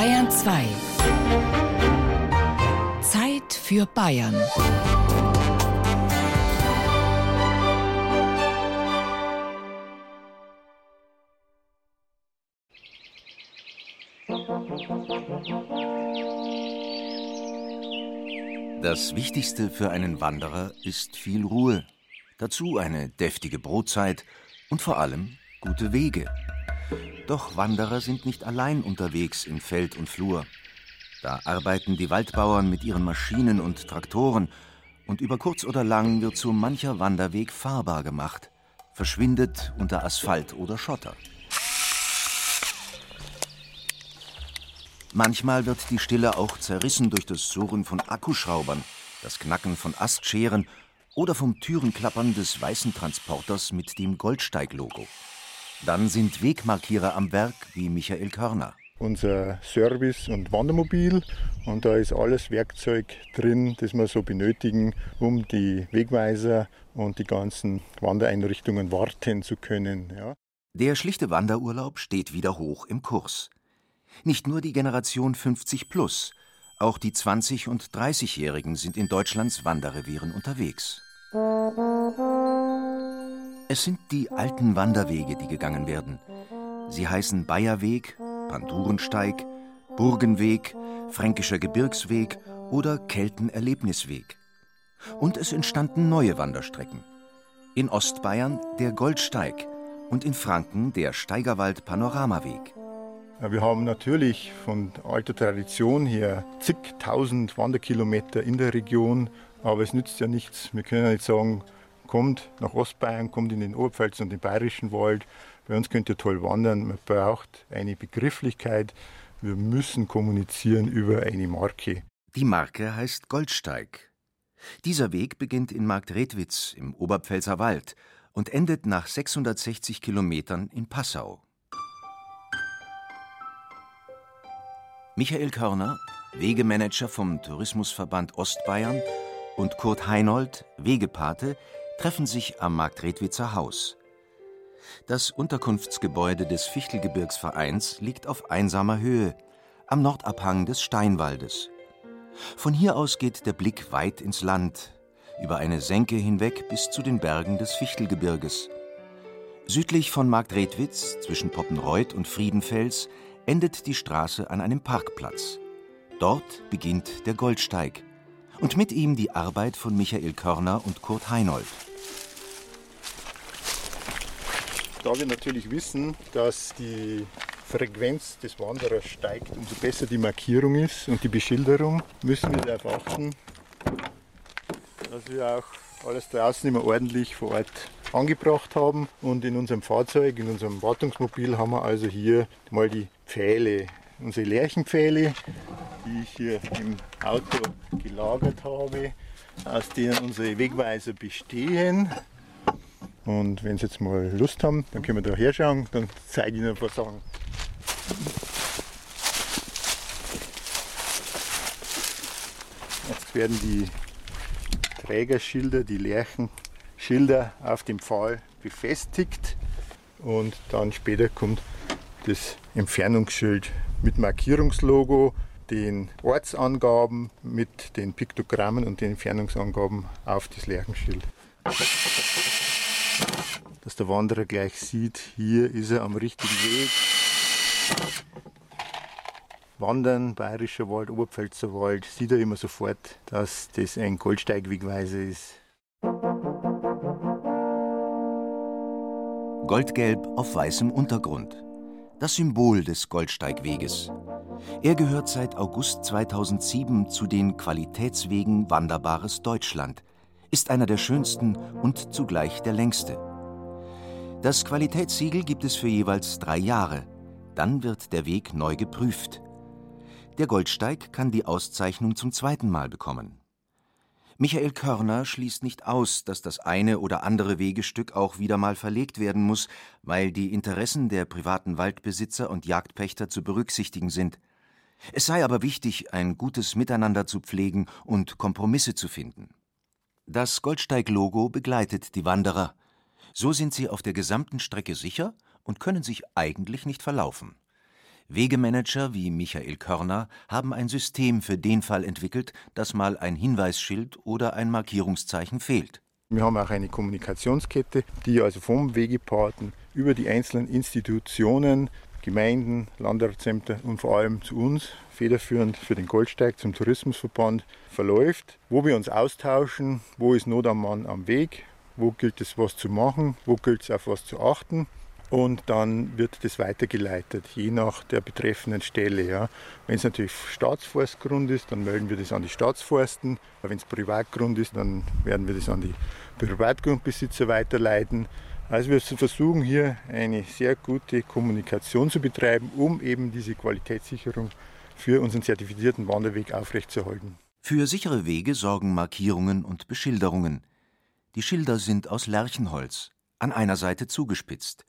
Bayern 2. Zeit für Bayern. Das Wichtigste für einen Wanderer ist viel Ruhe, dazu eine deftige Brotzeit und vor allem gute Wege. Doch Wanderer sind nicht allein unterwegs in Feld und Flur. Da arbeiten die Waldbauern mit ihren Maschinen und Traktoren, und über kurz oder lang wird so mancher Wanderweg fahrbar gemacht, verschwindet unter Asphalt oder Schotter. Manchmal wird die Stille auch zerrissen durch das Surren von Akkuschraubern, das Knacken von Astscheren oder vom Türenklappern des weißen Transporters mit dem Goldsteig-Logo. Dann sind Wegmarkierer am Werk wie Michael Körner. Unser Service- und Wandermobil und da ist alles Werkzeug drin, das wir so benötigen, um die Wegweiser und die ganzen Wandereinrichtungen warten zu können. Ja. Der schlichte Wanderurlaub steht wieder hoch im Kurs. Nicht nur die Generation 50 plus, auch die 20- und 30-Jährigen sind in Deutschlands Wanderrevieren unterwegs. Es sind die alten Wanderwege, die gegangen werden. Sie heißen Bayerweg, Pandurensteig, Burgenweg, Fränkischer Gebirgsweg oder Keltenerlebnisweg. Und es entstanden neue Wanderstrecken. In Ostbayern der Goldsteig und in Franken der Steigerwald Panoramaweg. Wir haben natürlich von alter Tradition her zigtausend Wanderkilometer in der Region, aber es nützt ja nichts. Wir können ja nicht sagen, kommt nach Ostbayern, kommt in den Oberpfalz und den Bayerischen Wald. Bei uns könnt ihr toll wandern. Man braucht eine Begrifflichkeit. Wir müssen kommunizieren über eine Marke. Die Marke heißt Goldsteig. Dieser Weg beginnt in Marktredwitz im Oberpfälzer Wald und endet nach 660 Kilometern in Passau. Michael Körner, Wegemanager vom Tourismusverband Ostbayern, und Kurt Heinold, Wegepate, treffen sich am Marktredwitzer Haus. Das Unterkunftsgebäude des Fichtelgebirgsvereins liegt auf einsamer Höhe, am Nordabhang des Steinwaldes. Von hier aus geht der Blick weit ins Land, über eine Senke hinweg bis zu den Bergen des Fichtelgebirges. Südlich von Marktredwitz, zwischen Poppenreuth und Friedenfels, endet die Straße an einem Parkplatz. Dort beginnt der Goldsteig und mit ihm die Arbeit von Michael Körner und Kurt Heinold. Da wir natürlich wissen, dass die Frequenz des Wanderers steigt, umso besser die Markierung ist und die Beschilderung, müssen wir darauf achten, dass wir auch alles draußen immer ordentlich vor Ort angebracht haben. Und in unserem Fahrzeug, in unserem Wartungsmobil haben wir also hier mal die Pfähle, unsere Lärchenpfähle, die ich hier im Auto gelagert habe, aus denen unsere Wegweiser bestehen. Und wenn Sie jetzt mal Lust haben, dann können wir da herschauen, dann zeige ich Ihnen ein paar Sachen. Jetzt werden die Trägerschilder, die Lärchenschilder auf dem Pfahl befestigt und dann später kommt das Entfernungsschild mit Markierungslogo, den Ortsangaben mit den Piktogrammen und den Entfernungsangaben auf das Lärchenschild. Dass der Wanderer gleich sieht, hier ist er am richtigen Weg. Wandern, Bayerischer Wald, Oberpfälzer Wald, sieht er immer sofort, dass das ein Goldsteigwegweiser ist. Goldgelb auf weißem Untergrund. Das Symbol des Goldsteigweges. Er gehört seit August 2007 zu den Qualitätswegen Wanderbares Deutschland, ist einer der schönsten und zugleich der längste. Das Qualitätssiegel gibt es für jeweils drei Jahre. Dann wird der Weg neu geprüft. Der Goldsteig kann die Auszeichnung zum zweiten Mal bekommen. Michael Körner schließt nicht aus, dass das eine oder andere Wegestück auch wieder mal verlegt werden muss, weil die Interessen der privaten Waldbesitzer und Jagdpächter zu berücksichtigen sind. Es sei aber wichtig, ein gutes Miteinander zu pflegen und Kompromisse zu finden. Das Goldsteig-Logo begleitet die Wanderer. So sind sie auf der gesamten Strecke sicher und können sich eigentlich nicht verlaufen. Wegemanager wie Michael Körner haben ein System für den Fall entwickelt, dass mal ein Hinweisschild oder ein Markierungszeichen fehlt. Wir haben auch eine Kommunikationskette, die also vom Wegepaten über die einzelnen Institutionen, Gemeinden, Landratsämter und vor allem zu uns, federführend für den Goldsteig zum Tourismusverband, verläuft, wo wir uns austauschen, wo ist Not am Mann am Weg, wo gilt es was zu machen, wo gilt es auf was zu achten und dann wird das weitergeleitet, je nach der betreffenden Stelle. Ja. Wenn es natürlich Staatsforstgrund ist, dann melden wir das an die Staatsforsten. Wenn es Privatgrund ist, dann werden wir das an die Privatgrundbesitzer weiterleiten. Also wir versuchen hier eine sehr gute Kommunikation zu betreiben, um eben diese Qualitätssicherung für unseren zertifizierten Wanderweg aufrechtzuerhalten. Für sichere Wege sorgen Markierungen und Beschilderungen. Die Schilder sind aus Lärchenholz, an einer Seite zugespitzt.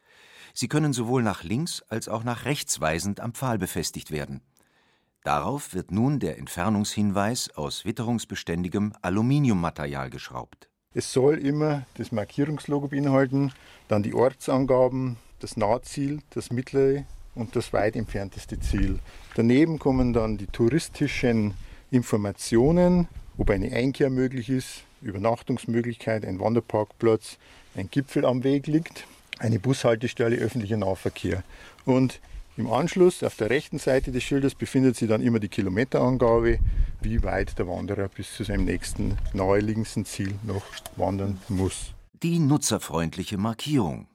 Sie können sowohl nach links als auch nach rechts weisend am Pfahl befestigt werden. Darauf wird nun der Entfernungshinweis aus witterungsbeständigem Aluminiummaterial geschraubt. Es soll immer das Markierungslogo beinhalten, dann die Ortsangaben, das Nahziel, das mittlere und das weit entfernteste Ziel. Daneben kommen dann die touristischen Informationen, ob eine Einkehr möglich ist, Übernachtungsmöglichkeit, ein Wanderparkplatz, ein Gipfel am Weg liegt eine Bushaltestelle öffentlicher Nahverkehr. Und im Anschluss auf der rechten Seite des Schildes befindet sich dann immer die Kilometerangabe, wie weit der Wanderer bis zu seinem nächsten naheliegendsten Ziel noch wandern muss. Die nutzerfreundliche Markierung.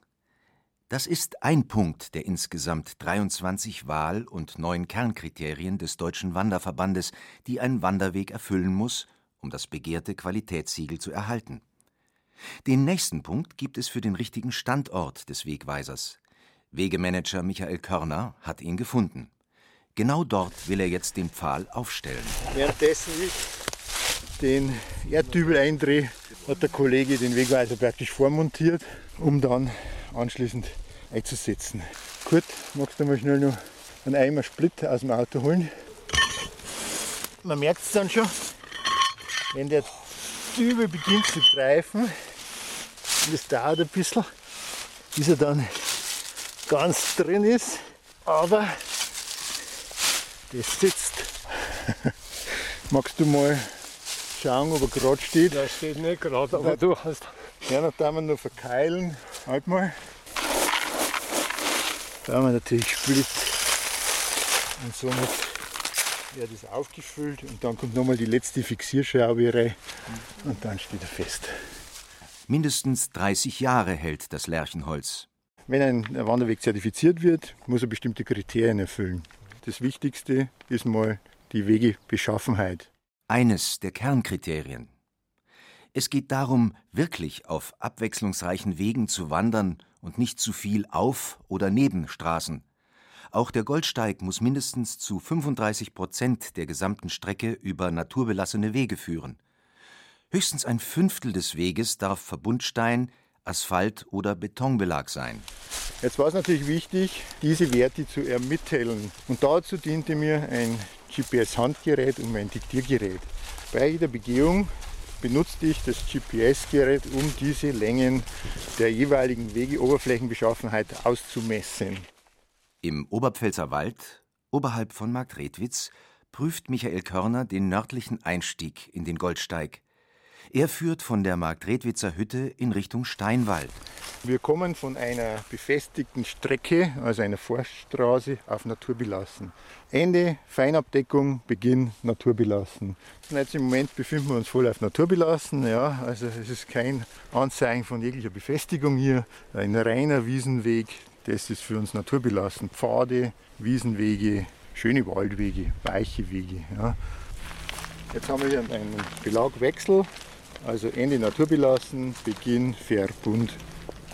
Das ist ein Punkt der insgesamt 23 Wahl- und neun Kernkriterien des Deutschen Wanderverbandes, die ein Wanderweg erfüllen muss, um das begehrte Qualitätssiegel zu erhalten. Den nächsten Punkt gibt es für den richtigen Standort des Wegweisers. Wegemanager Michael Körner hat ihn gefunden. Genau dort will er jetzt den Pfahl aufstellen. Währenddessen ich den Erdübel eindrehe, hat der Kollege den Wegweiser praktisch vormontiert, um dann anschließend einzusetzen. Kurt, magst du mal schnell noch einen Eimer Split aus dem Auto holen? Man merkt es dann schon, wenn der Dübel beginnt zu greifen, und es dauert ein bisschen, bis er dann ganz drin ist. Aber das sitzt. Magst du mal schauen, ob er gerade steht? Der steht nicht gerade, aber du hast. Ja, dann darf man noch verkeilen. Halt mal. Da haben wir natürlich Split. Und somit wird es aufgefüllt und dann kommt nochmal die letzte Fixierschraube rein und dann steht er fest. Mindestens 30 Jahre hält das Lärchenholz. Wenn ein Wanderweg zertifiziert wird, muss er bestimmte Kriterien erfüllen. Das Wichtigste ist mal die Wegebeschaffenheit. Eines der Kernkriterien. Es geht darum, wirklich auf abwechslungsreichen Wegen zu wandern und nicht zu viel auf oder neben Straßen. Auch der Goldsteig muss mindestens zu 35 Prozent der gesamten Strecke über naturbelassene Wege führen. Höchstens ein Fünftel des Weges darf Verbundstein, Asphalt oder Betonbelag sein. Jetzt war es natürlich wichtig, diese Werte zu ermitteln. Und dazu diente mir ein GPS-Handgerät und mein Diktiergerät. Bei jeder Begehung benutzte ich das GPS-Gerät, um diese Längen der jeweiligen Wegeoberflächenbeschaffenheit auszumessen. Im Oberpfälzer Wald, oberhalb von Marktredwitz, prüft Michael Körner den nördlichen Einstieg in den Goldsteig. Er führt von der Marktredwitzer Hütte in Richtung Steinwald. Wir kommen von einer befestigten Strecke, also einer Forststraße, auf naturbelassen. Ende Feinabdeckung, Beginn naturbelassen. Jetzt im Moment befinden wir uns voll auf naturbelassen. Ja, also es ist kein Anzeichen von jeglicher Befestigung hier. Ein reiner Wiesenweg, das ist für uns naturbelassen. Pfade, Wiesenwege, schöne Waldwege, weiche Wege. Ja. Jetzt haben wir hier einen Belagwechsel. Also Ende naturbelassen, Beginn Verbund.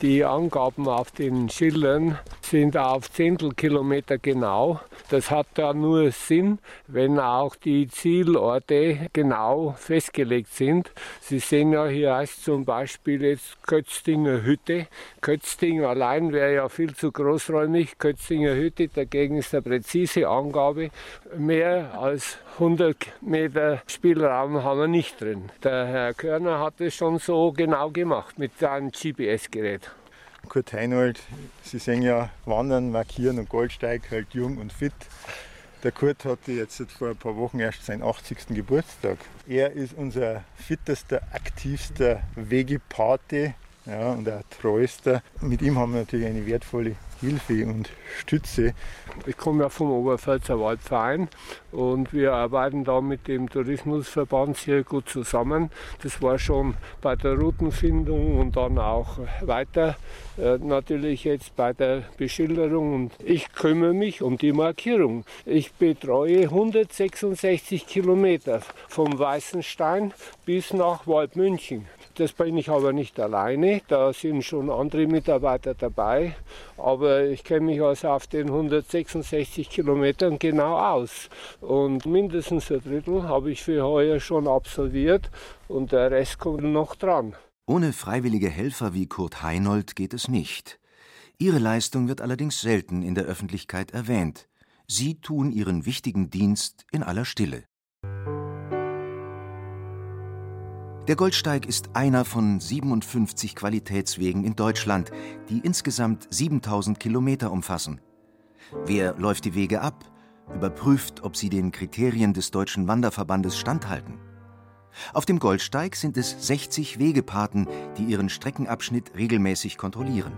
Die Angaben auf den Schildern sind auf Zehntelkilometer genau. Das hat da nur Sinn, wenn auch die Zielorte genau festgelegt sind. Sie sehen ja hier heißt zum Beispiel jetzt Kötzdinger Hütte. Kötzting allein wäre ja viel zu großräumig. Kötzdinger Hütte, dagegen ist eine präzise Angabe. Mehr als 100 Meter Spielraum haben wir nicht drin. Der Herr Körner hat es schon so genau gemacht mit seinem GPS-Gerät. Kurt Heinold, Sie sehen ja Wandern, Markieren und Goldsteig, halt jung und fit. Der Kurt hatte jetzt vor ein paar Wochen erst seinen 80. Geburtstag. Er ist unser fittester, aktivster Wegepate ja, und auch treuester. Mit ihm haben wir natürlich eine wertvolle Hilfe und Stütze. Ich komme ja vom Oberpfälzer Waldverein und wir arbeiten da mit dem Tourismusverband sehr gut zusammen. Das war schon bei der Routenfindung und dann auch weiter äh, natürlich jetzt bei der Beschilderung und ich kümmere mich um die Markierung. Ich betreue 166 Kilometer vom Weißenstein bis nach Waldmünchen. Das bin ich aber nicht alleine, da sind schon andere Mitarbeiter dabei. Aber ich kenne mich also auf den 166 Kilometern genau aus. Und mindestens ein Drittel habe ich für heuer schon absolviert und der Rest kommt noch dran. Ohne freiwillige Helfer wie Kurt Heinold geht es nicht. Ihre Leistung wird allerdings selten in der Öffentlichkeit erwähnt. Sie tun ihren wichtigen Dienst in aller Stille. Der Goldsteig ist einer von 57 Qualitätswegen in Deutschland, die insgesamt 7000 Kilometer umfassen. Wer läuft die Wege ab, überprüft, ob sie den Kriterien des Deutschen Wanderverbandes standhalten. Auf dem Goldsteig sind es 60 Wegepaten, die ihren Streckenabschnitt regelmäßig kontrollieren.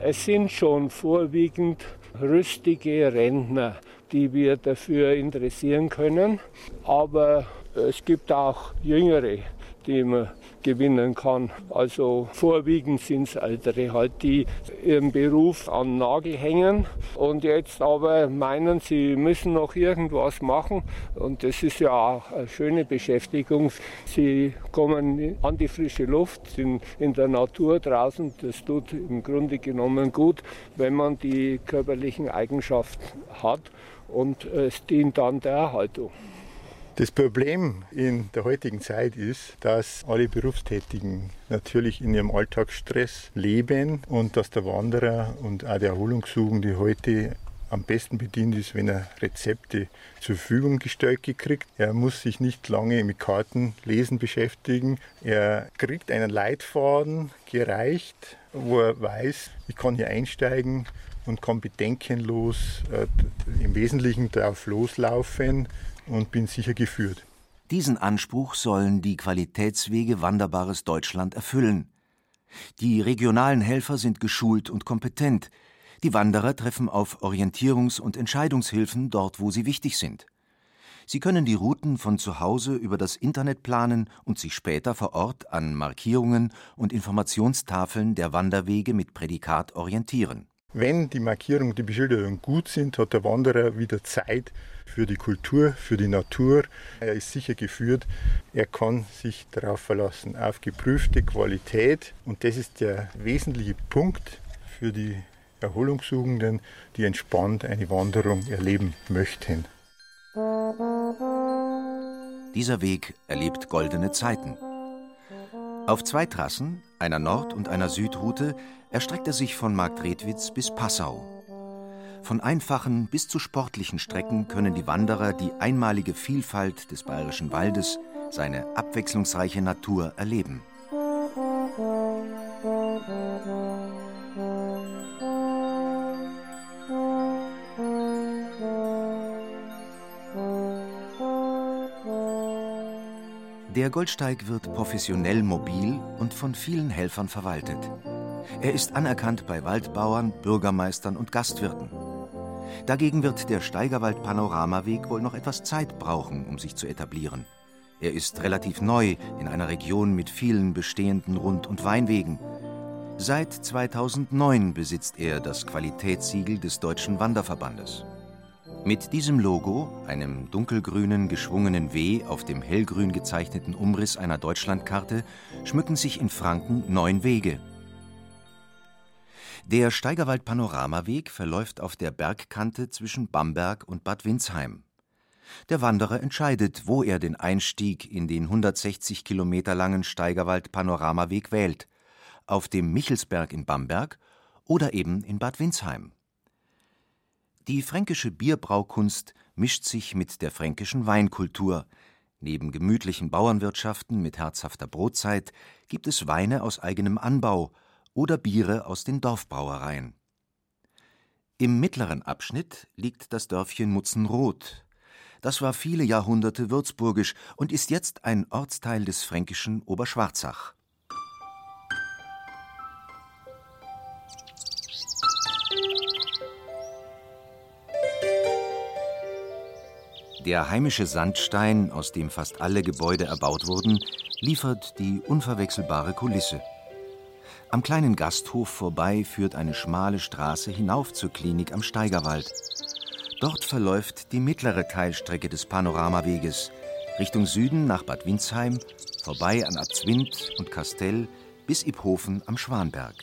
Es sind schon vorwiegend rüstige Rentner, die wir dafür interessieren können, aber es gibt auch jüngere, die man gewinnen kann. Also vorwiegend sind es Ältere halt, die ihren Beruf an Nagel hängen und jetzt aber meinen, sie müssen noch irgendwas machen und das ist ja auch eine schöne Beschäftigung. Sie kommen an die frische Luft, sind in der Natur draußen. Das tut im Grunde genommen gut, wenn man die körperlichen Eigenschaften hat und es dient dann der Erhaltung. Das Problem in der heutigen Zeit ist, dass alle Berufstätigen natürlich in ihrem Alltagsstress leben und dass der Wanderer und auch der Erholungssuchende heute am besten bedient ist, wenn er Rezepte zur Verfügung gestellt kriegt. Er muss sich nicht lange mit Kartenlesen beschäftigen. Er kriegt einen Leitfaden gereicht, wo er weiß, ich kann hier einsteigen und kann bedenkenlos äh, im Wesentlichen darauf loslaufen und bin sicher geführt. Diesen Anspruch sollen die Qualitätswege Wanderbares Deutschland erfüllen. Die regionalen Helfer sind geschult und kompetent. Die Wanderer treffen auf Orientierungs- und Entscheidungshilfen dort, wo sie wichtig sind. Sie können die Routen von zu Hause über das Internet planen und sich später vor Ort an Markierungen und Informationstafeln der Wanderwege mit Prädikat orientieren. Wenn die Markierung und die Beschilderung gut sind, hat der Wanderer wieder Zeit für die Kultur, für die Natur. Er ist sicher geführt. Er kann sich darauf verlassen, auf geprüfte Qualität. Und das ist der wesentliche Punkt für die Erholungssuchenden, die entspannt eine Wanderung erleben möchten. Dieser Weg erlebt goldene Zeiten. Auf zwei Trassen, einer Nord- und einer Südroute, erstreckt er sich von Marktredwitz bis Passau. Von einfachen bis zu sportlichen Strecken können die Wanderer die einmalige Vielfalt des bayerischen Waldes, seine abwechslungsreiche Natur erleben. Der Goldsteig wird professionell mobil und von vielen Helfern verwaltet. Er ist anerkannt bei Waldbauern, Bürgermeistern und Gastwirten. Dagegen wird der Steigerwald-Panoramaweg wohl noch etwas Zeit brauchen, um sich zu etablieren. Er ist relativ neu in einer Region mit vielen bestehenden Rund- und Weinwegen. Seit 2009 besitzt er das Qualitätssiegel des Deutschen Wanderverbandes. Mit diesem Logo, einem dunkelgrünen geschwungenen W auf dem hellgrün gezeichneten Umriss einer Deutschlandkarte, schmücken sich in Franken neun Wege. Der Steigerwald-Panoramaweg verläuft auf der Bergkante zwischen Bamberg und Bad Windsheim. Der Wanderer entscheidet, wo er den Einstieg in den 160 Kilometer langen Steigerwald-Panoramaweg wählt: auf dem Michelsberg in Bamberg oder eben in Bad Windsheim. Die fränkische Bierbraukunst mischt sich mit der fränkischen Weinkultur. Neben gemütlichen Bauernwirtschaften mit herzhafter Brotzeit gibt es Weine aus eigenem Anbau oder Biere aus den Dorfbrauereien. Im mittleren Abschnitt liegt das Dörfchen Mutzenroth. Das war viele Jahrhunderte würzburgisch und ist jetzt ein Ortsteil des fränkischen Oberschwarzach. Der heimische Sandstein, aus dem fast alle Gebäude erbaut wurden, liefert die unverwechselbare Kulisse. Am kleinen Gasthof vorbei führt eine schmale Straße hinauf zur Klinik am Steigerwald. Dort verläuft die mittlere Teilstrecke des Panoramaweges Richtung Süden nach Bad Windsheim, vorbei an Abzwind und Kastell bis Iphofen am Schwanberg.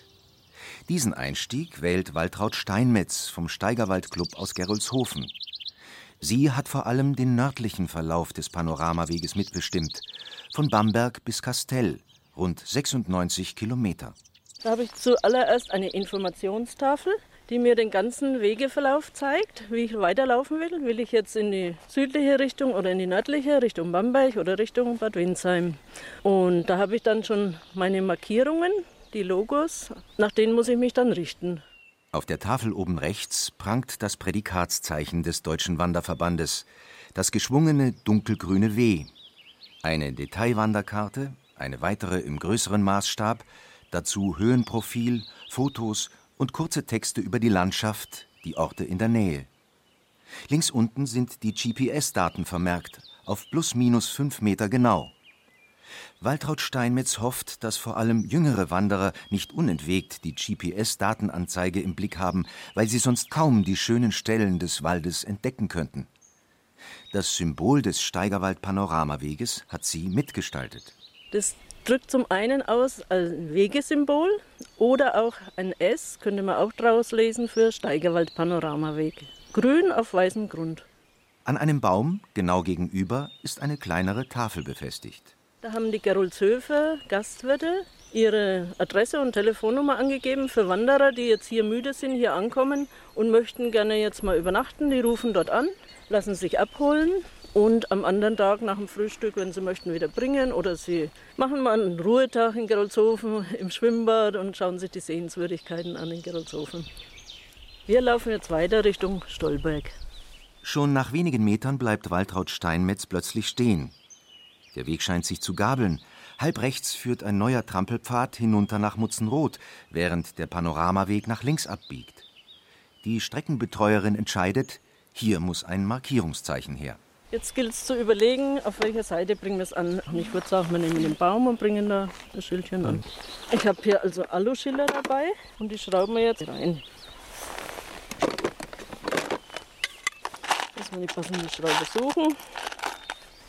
Diesen Einstieg wählt Waltraud Steinmetz vom Steigerwaldclub aus Gerolzhofen. Sie hat vor allem den nördlichen Verlauf des Panoramaweges mitbestimmt, von Bamberg bis Kastell, rund 96 Kilometer. Da habe ich zuallererst eine Informationstafel, die mir den ganzen Wegeverlauf zeigt, wie ich weiterlaufen will. Will ich jetzt in die südliche Richtung oder in die nördliche, Richtung Bamberg oder Richtung Bad Windsheim. Und da habe ich dann schon meine Markierungen, die Logos, nach denen muss ich mich dann richten. Auf der Tafel oben rechts prangt das Prädikatszeichen des Deutschen Wanderverbandes, das geschwungene dunkelgrüne W. Eine Detailwanderkarte, eine weitere im größeren Maßstab, dazu Höhenprofil, Fotos und kurze Texte über die Landschaft, die Orte in der Nähe. Links unten sind die GPS-Daten vermerkt, auf plus minus fünf Meter genau. Waltraud Steinmetz hofft, dass vor allem jüngere Wanderer nicht unentwegt die GPS-Datenanzeige im Blick haben, weil sie sonst kaum die schönen Stellen des Waldes entdecken könnten. Das Symbol des Steigerwald-Panoramaweges hat sie mitgestaltet. Das drückt zum einen aus als Wegesymbol oder auch ein S, könnte man auch draus lesen, für Steigerwald-Panoramaweg. Grün auf weißem Grund. An einem Baum, genau gegenüber, ist eine kleinere Tafel befestigt. Da haben die Gerolzhöfer Gastwirte ihre Adresse und Telefonnummer angegeben für Wanderer, die jetzt hier müde sind, hier ankommen und möchten gerne jetzt mal übernachten. Die rufen dort an, lassen sich abholen und am anderen Tag nach dem Frühstück, wenn sie möchten, wieder bringen. Oder sie machen mal einen Ruhetag in Gerolzhofen im Schwimmbad und schauen sich die Sehenswürdigkeiten an in Gerolzhofen. Wir laufen jetzt weiter Richtung Stolberg. Schon nach wenigen Metern bleibt Waltraud Steinmetz plötzlich stehen. Der Weg scheint sich zu gabeln. Halb rechts führt ein neuer Trampelpfad hinunter nach Mutzenroth, während der Panoramaweg nach links abbiegt. Die Streckenbetreuerin entscheidet, hier muss ein Markierungszeichen her. Jetzt gilt es zu überlegen, auf welcher Seite bringen wir es an. Und ich würde sagen, wir nehmen den Baum und bringen da das Schildchen an. Ich habe hier also Aluschilder dabei und die schrauben wir jetzt rein. Müssen wir die passende Schraube suchen.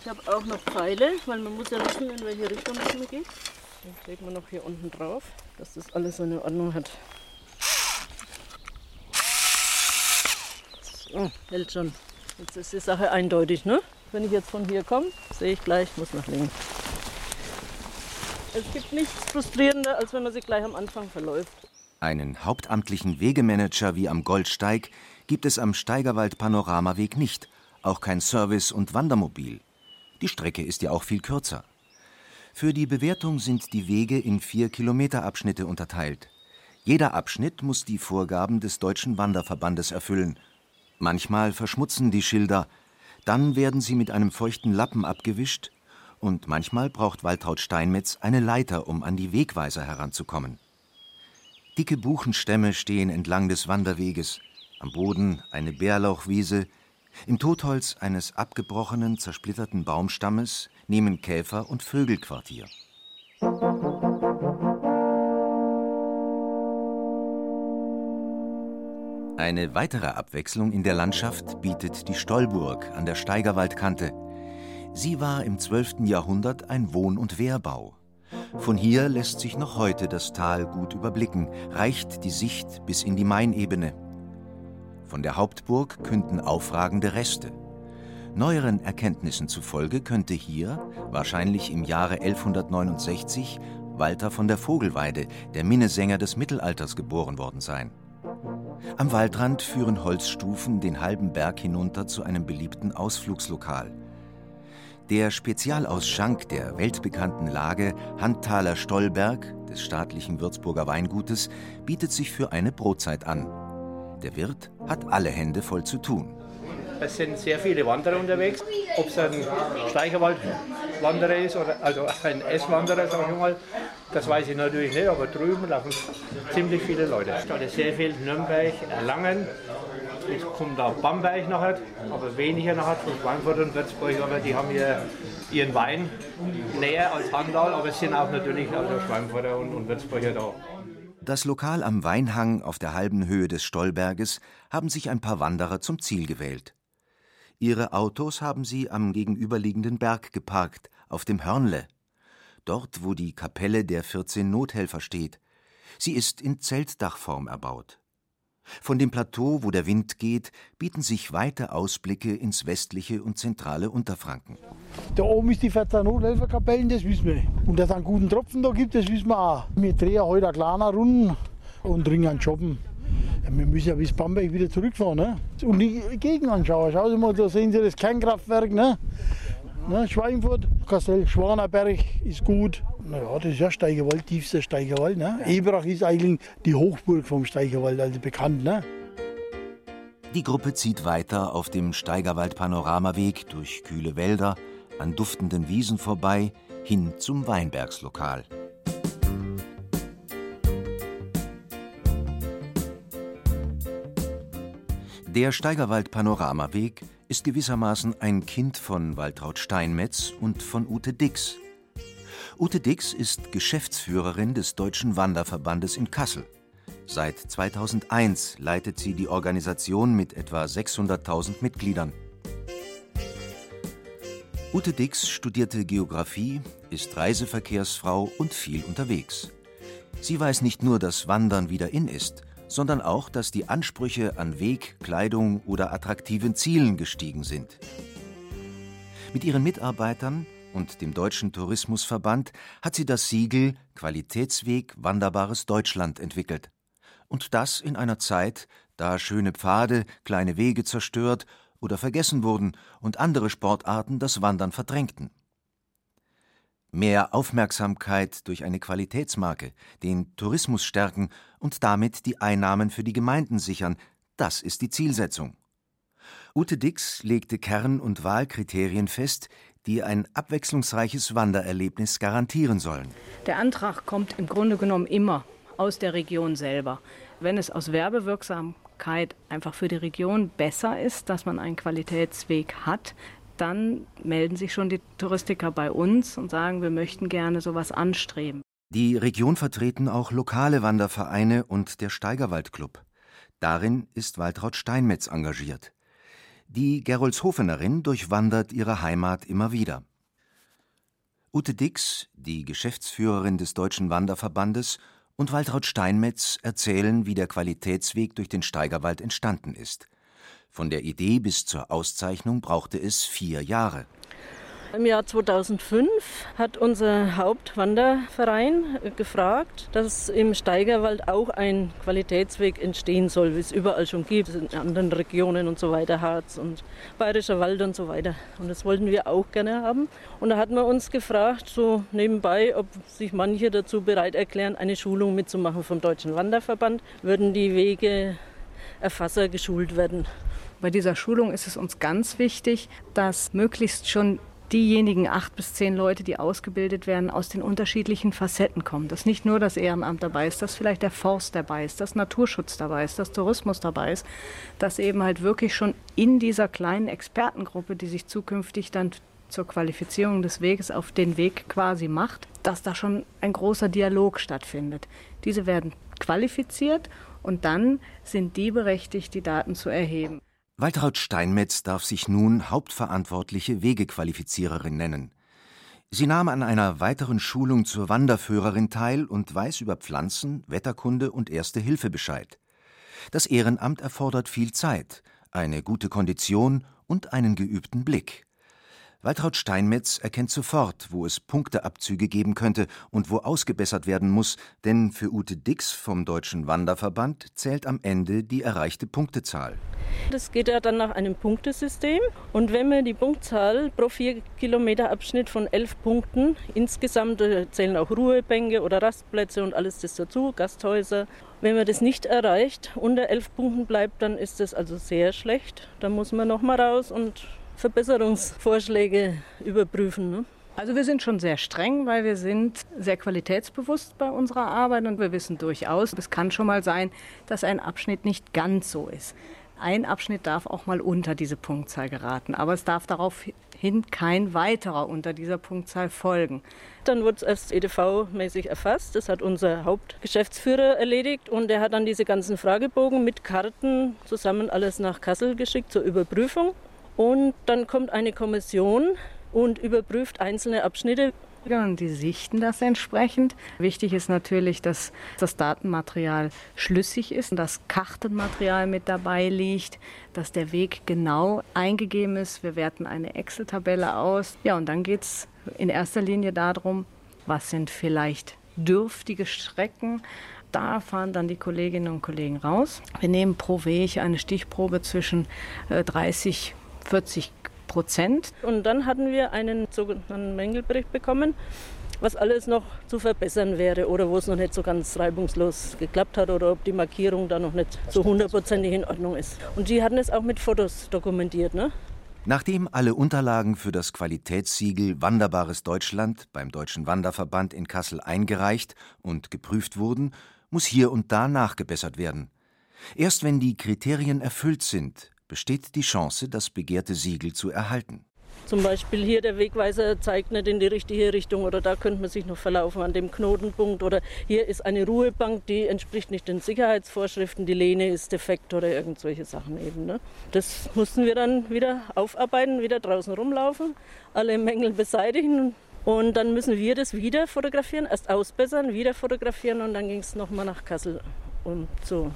Ich habe auch noch Pfeile, weil man muss ja wissen, in welche Richtung man geht. Den legen wir noch hier unten drauf, dass das alles so eine Ordnung hat. So, hält schon. Jetzt ist die Sache eindeutig, ne? Wenn ich jetzt von hier komme, sehe ich gleich, muss nach links. Es gibt nichts frustrierender, als wenn man sich gleich am Anfang verläuft. Einen hauptamtlichen Wegemanager wie am Goldsteig gibt es am Steigerwald Panoramaweg nicht, auch kein Service- und Wandermobil. Die Strecke ist ja auch viel kürzer. Für die Bewertung sind die Wege in vier Kilometerabschnitte unterteilt. Jeder Abschnitt muss die Vorgaben des Deutschen Wanderverbandes erfüllen. Manchmal verschmutzen die Schilder, dann werden sie mit einem feuchten Lappen abgewischt und manchmal braucht Waltraud Steinmetz eine Leiter, um an die Wegweiser heranzukommen. Dicke Buchenstämme stehen entlang des Wanderweges, am Boden eine Bärlauchwiese, im Totholz eines abgebrochenen, zersplitterten Baumstammes nehmen Käfer und Vögel Quartier. Eine weitere Abwechslung in der Landschaft bietet die Stollburg an der Steigerwaldkante. Sie war im 12. Jahrhundert ein Wohn- und Wehrbau. Von hier lässt sich noch heute das Tal gut überblicken, reicht die Sicht bis in die Mainebene. Von der Hauptburg künden aufragende Reste. Neueren Erkenntnissen zufolge könnte hier, wahrscheinlich im Jahre 1169, Walter von der Vogelweide, der Minnesänger des Mittelalters, geboren worden sein. Am Waldrand führen Holzstufen den halben Berg hinunter zu einem beliebten Ausflugslokal. Der Spezialausschank der weltbekannten Lage Handtaler Stollberg des staatlichen Würzburger Weingutes bietet sich für eine Brotzeit an. Der Wirt hat alle Hände voll zu tun. Es sind sehr viele Wanderer unterwegs. Ob es ein Steigerwaldwanderer ist oder also ein Esswanderer, sage ich mal, das weiß ich natürlich nicht, aber drüben laufen ziemlich viele Leute. Statt sehr viel Nürnberg, Erlangen, jetzt kommt da Bamberg nachher, aber weniger nachher von Frankfurt und Würzburg, aber die haben hier ihren Wein näher als Handal, aber es sind auch natürlich auch Schweinfurter und, und Würzburger da. Das Lokal am Weinhang auf der halben Höhe des Stollberges haben sich ein paar Wanderer zum Ziel gewählt. Ihre Autos haben sie am gegenüberliegenden Berg geparkt, auf dem Hörnle. Dort, wo die Kapelle der 14 Nothelfer steht. Sie ist in Zeltdachform erbaut. Von dem Plateau, wo der Wind geht, bieten sich weite Ausblicke ins westliche und zentrale Unterfranken. Da oben ist die 14 Nothelferkapellen, das wissen wir. Und dass es einen guten Tropfen da gibt, das wissen wir auch. Wir drehen heute eine kleine Runde und dringen shoppen. Ja, wir müssen ja bis Bamberg wieder zurückfahren. Ne? Und die Gegend anschauen. Schauen Sie mal, da sehen Sie das Kernkraftwerk. Ne? Ne, Schweinfurt, Kastell Schwanerberg ist gut. Naja, das ist ja Steigerwald, tiefster Steigerwald. Ne? Eberach ist eigentlich die Hochburg vom Steigerwald, also bekannt. Ne? Die Gruppe zieht weiter auf dem Steigerwald-Panoramaweg durch kühle Wälder, an duftenden Wiesen vorbei, hin zum Weinbergslokal. Der Steigerwald-Panoramaweg ist gewissermaßen ein Kind von Waltraud Steinmetz und von Ute Dix. Ute Dix ist Geschäftsführerin des Deutschen Wanderverbandes in Kassel. Seit 2001 leitet sie die Organisation mit etwa 600.000 Mitgliedern. Ute Dix studierte Geographie, ist Reiseverkehrsfrau und viel unterwegs. Sie weiß nicht nur, dass Wandern wieder in ist, sondern auch, dass die Ansprüche an Weg, Kleidung oder attraktiven Zielen gestiegen sind. Mit ihren Mitarbeitern und dem Deutschen Tourismusverband hat sie das Siegel Qualitätsweg Wanderbares Deutschland entwickelt. Und das in einer Zeit, da schöne Pfade, kleine Wege zerstört oder vergessen wurden und andere Sportarten das Wandern verdrängten. Mehr Aufmerksamkeit durch eine Qualitätsmarke, den Tourismus stärken und damit die Einnahmen für die Gemeinden sichern, das ist die Zielsetzung. Ute Dix legte Kern- und Wahlkriterien fest, die ein abwechslungsreiches Wandererlebnis garantieren sollen. Der Antrag kommt im Grunde genommen immer aus der Region selber. Wenn es aus Werbewirksamkeit einfach für die Region besser ist, dass man einen Qualitätsweg hat, dann melden sich schon die Touristiker bei uns und sagen, wir möchten gerne sowas anstreben. Die Region vertreten auch lokale Wandervereine und der Steigerwaldclub. Darin ist Waltraud Steinmetz engagiert. Die Gerolzhofenerin durchwandert ihre Heimat immer wieder. Ute Dix, die Geschäftsführerin des Deutschen Wanderverbandes, und Waltraud Steinmetz erzählen, wie der Qualitätsweg durch den Steigerwald entstanden ist – von der Idee bis zur Auszeichnung brauchte es vier Jahre. Im Jahr 2005 hat unser Hauptwanderverein gefragt, dass im Steigerwald auch ein Qualitätsweg entstehen soll, wie es überall schon gibt, in anderen Regionen und so weiter, Harz und Bayerischer Wald und so weiter. Und das wollten wir auch gerne haben. Und da hat man uns gefragt, so nebenbei, ob sich manche dazu bereit erklären, eine Schulung mitzumachen vom Deutschen Wanderverband, würden die Wegeerfasser geschult werden. Bei dieser Schulung ist es uns ganz wichtig, dass möglichst schon diejenigen acht bis zehn Leute, die ausgebildet werden, aus den unterschiedlichen Facetten kommen. Dass nicht nur das Ehrenamt dabei ist, dass vielleicht der Forst dabei ist, dass Naturschutz dabei ist, dass Tourismus dabei ist, dass eben halt wirklich schon in dieser kleinen Expertengruppe, die sich zukünftig dann zur Qualifizierung des Weges auf den Weg quasi macht, dass da schon ein großer Dialog stattfindet. Diese werden qualifiziert und dann sind die berechtigt, die Daten zu erheben. Waltraud Steinmetz darf sich nun hauptverantwortliche Wegequalifiziererin nennen. Sie nahm an einer weiteren Schulung zur Wanderführerin teil und weiß über Pflanzen, Wetterkunde und Erste Hilfe Bescheid. Das Ehrenamt erfordert viel Zeit, eine gute Kondition und einen geübten Blick. Waltraud Steinmetz erkennt sofort, wo es Punkteabzüge geben könnte und wo ausgebessert werden muss, denn für Ute Dix vom Deutschen Wanderverband zählt am Ende die erreichte Punktezahl. Das geht ja dann nach einem Punktesystem. Und wenn wir die Punktzahl pro vier Kilometer Abschnitt von elf Punkten, insgesamt äh, zählen auch Ruhebänke oder Rastplätze und alles das dazu, Gasthäuser. Wenn man das nicht erreicht, unter elf Punkten bleibt, dann ist das also sehr schlecht. Dann muss man nochmal raus und Verbesserungsvorschläge überprüfen. Ne? Also wir sind schon sehr streng, weil wir sind sehr qualitätsbewusst bei unserer Arbeit und wir wissen durchaus, es kann schon mal sein, dass ein Abschnitt nicht ganz so ist. Ein Abschnitt darf auch mal unter diese Punktzahl geraten, aber es darf daraufhin kein weiterer unter dieser Punktzahl folgen. Dann wird es erst EDV-mäßig erfasst. Das hat unser Hauptgeschäftsführer erledigt und er hat dann diese ganzen Fragebogen mit Karten zusammen alles nach Kassel geschickt zur Überprüfung. Und dann kommt eine Kommission und überprüft einzelne Abschnitte. Und die sichten das entsprechend. Wichtig ist natürlich, dass das Datenmaterial schlüssig ist, dass Kartenmaterial mit dabei liegt, dass der Weg genau eingegeben ist. Wir werten eine Excel-Tabelle aus. Ja, und dann geht es in erster Linie darum, was sind vielleicht dürftige Strecken, da fahren dann die Kolleginnen und Kollegen raus. Wir nehmen pro Weg eine Stichprobe zwischen 30 äh, 40 Prozent. Und dann hatten wir einen sogenannten Mängelbericht bekommen, was alles noch zu verbessern wäre oder wo es noch nicht so ganz reibungslos geklappt hat oder ob die Markierung da noch nicht so hundertprozentig in Ordnung ist. Und die hatten es auch mit Fotos dokumentiert. Ne? Nachdem alle Unterlagen für das Qualitätssiegel Wanderbares Deutschland beim Deutschen Wanderverband in Kassel eingereicht und geprüft wurden, muss hier und da nachgebessert werden. Erst wenn die Kriterien erfüllt sind, besteht die Chance, das begehrte Siegel zu erhalten. Zum Beispiel hier der Wegweiser zeigt nicht in die richtige Richtung oder da könnte man sich noch verlaufen an dem Knotenpunkt oder hier ist eine Ruhebank, die entspricht nicht den Sicherheitsvorschriften, die Lehne ist defekt oder irgendwelche Sachen eben. Ne? Das mussten wir dann wieder aufarbeiten, wieder draußen rumlaufen, alle Mängel beseitigen und dann müssen wir das wieder fotografieren, erst ausbessern, wieder fotografieren und dann ging es nochmal nach Kassel, um zu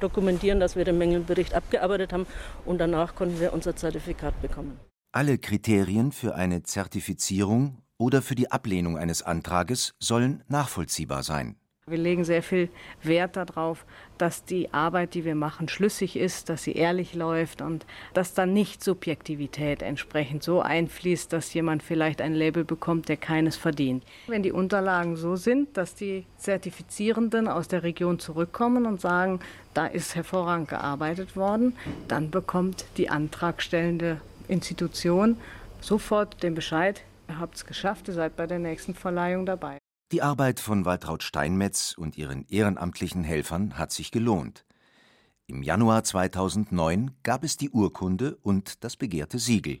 dokumentieren, dass wir den Mängelbericht abgearbeitet haben und danach konnten wir unser Zertifikat bekommen. Alle Kriterien für eine Zertifizierung oder für die Ablehnung eines Antrages sollen nachvollziehbar sein. Wir legen sehr viel Wert darauf, dass die Arbeit, die wir machen, schlüssig ist, dass sie ehrlich läuft und dass dann nicht Subjektivität entsprechend so einfließt, dass jemand vielleicht ein Label bekommt, der keines verdient. Wenn die Unterlagen so sind, dass die Zertifizierenden aus der Region zurückkommen und sagen, da ist hervorragend gearbeitet worden, dann bekommt die antragstellende Institution sofort den Bescheid, ihr habt es geschafft, ihr seid bei der nächsten Verleihung dabei. Die Arbeit von Waltraud Steinmetz und ihren ehrenamtlichen Helfern hat sich gelohnt. Im Januar 2009 gab es die Urkunde und das begehrte Siegel.